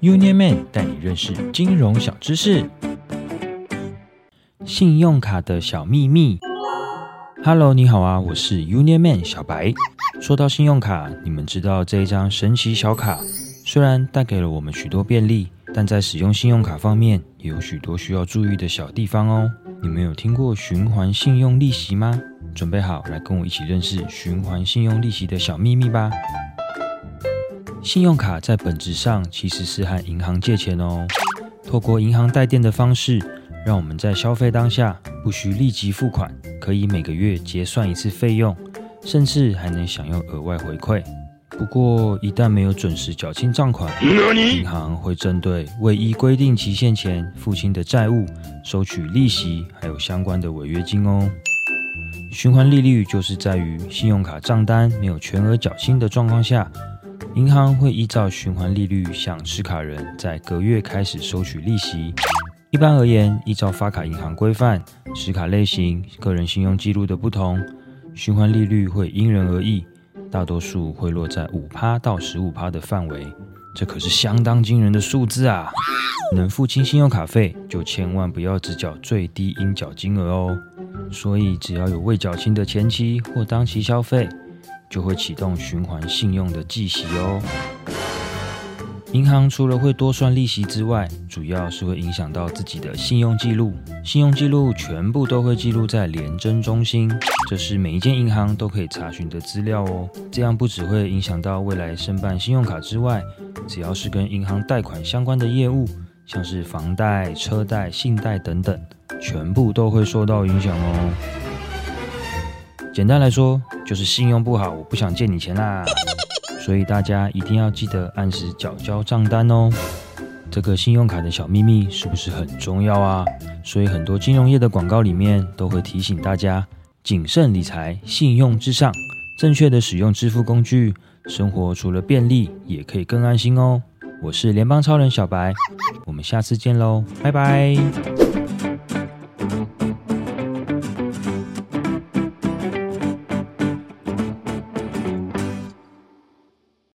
Union Man 带你认识金融小知识。信用卡的小秘密。Hello，你好啊，我是 Union Man 小白。说到信用卡，你们知道这一张神奇小卡，虽然带给了我们许多便利，但在使用信用卡方面也有许多需要注意的小地方哦。你们有听过循环信用利息吗？准备好来跟我一起认识循环信用利息的小秘密吧。信用卡在本质上其实是和银行借钱哦，透过银行代垫的方式，让我们在消费当下不需立即付款，可以每个月结算一次费用，甚至还能享用额外回馈。不过，一旦没有准时缴清账款，银行会针对未依规定期限前付清的债务，收取利息还有相关的违约金哦。循环利率就是在于信用卡账单没有全额缴清的状况下。银行会依照循环利率向持卡人在隔月开始收取利息。一般而言，依照发卡银行规范，持卡类型、个人信用记录的不同，循环利率会因人而异，大多数会落在五趴到十五趴的范围。这可是相当惊人的数字啊！能付清信用卡费，就千万不要只缴最低应缴金额哦。所以，只要有未缴清的前期或当期消费，就会启动循环信用的计息哦。银行除了会多算利息之外，主要是会影响到自己的信用记录。信用记录全部都会记录在联征中心，这是每一间银行都可以查询的资料哦。这样不只会影响到未来申办信用卡之外，只要是跟银行贷款相关的业务，像是房贷、车贷、信贷等等，全部都会受到影响哦。简单来说。就是信用不好，我不想借你钱啦。所以大家一定要记得按时缴交账单哦。这个信用卡的小秘密是不是很重要啊？所以很多金融业的广告里面都会提醒大家谨慎理财，信用至上，正确的使用支付工具，生活除了便利，也可以更安心哦。我是联邦超人小白，我们下次见喽，拜拜。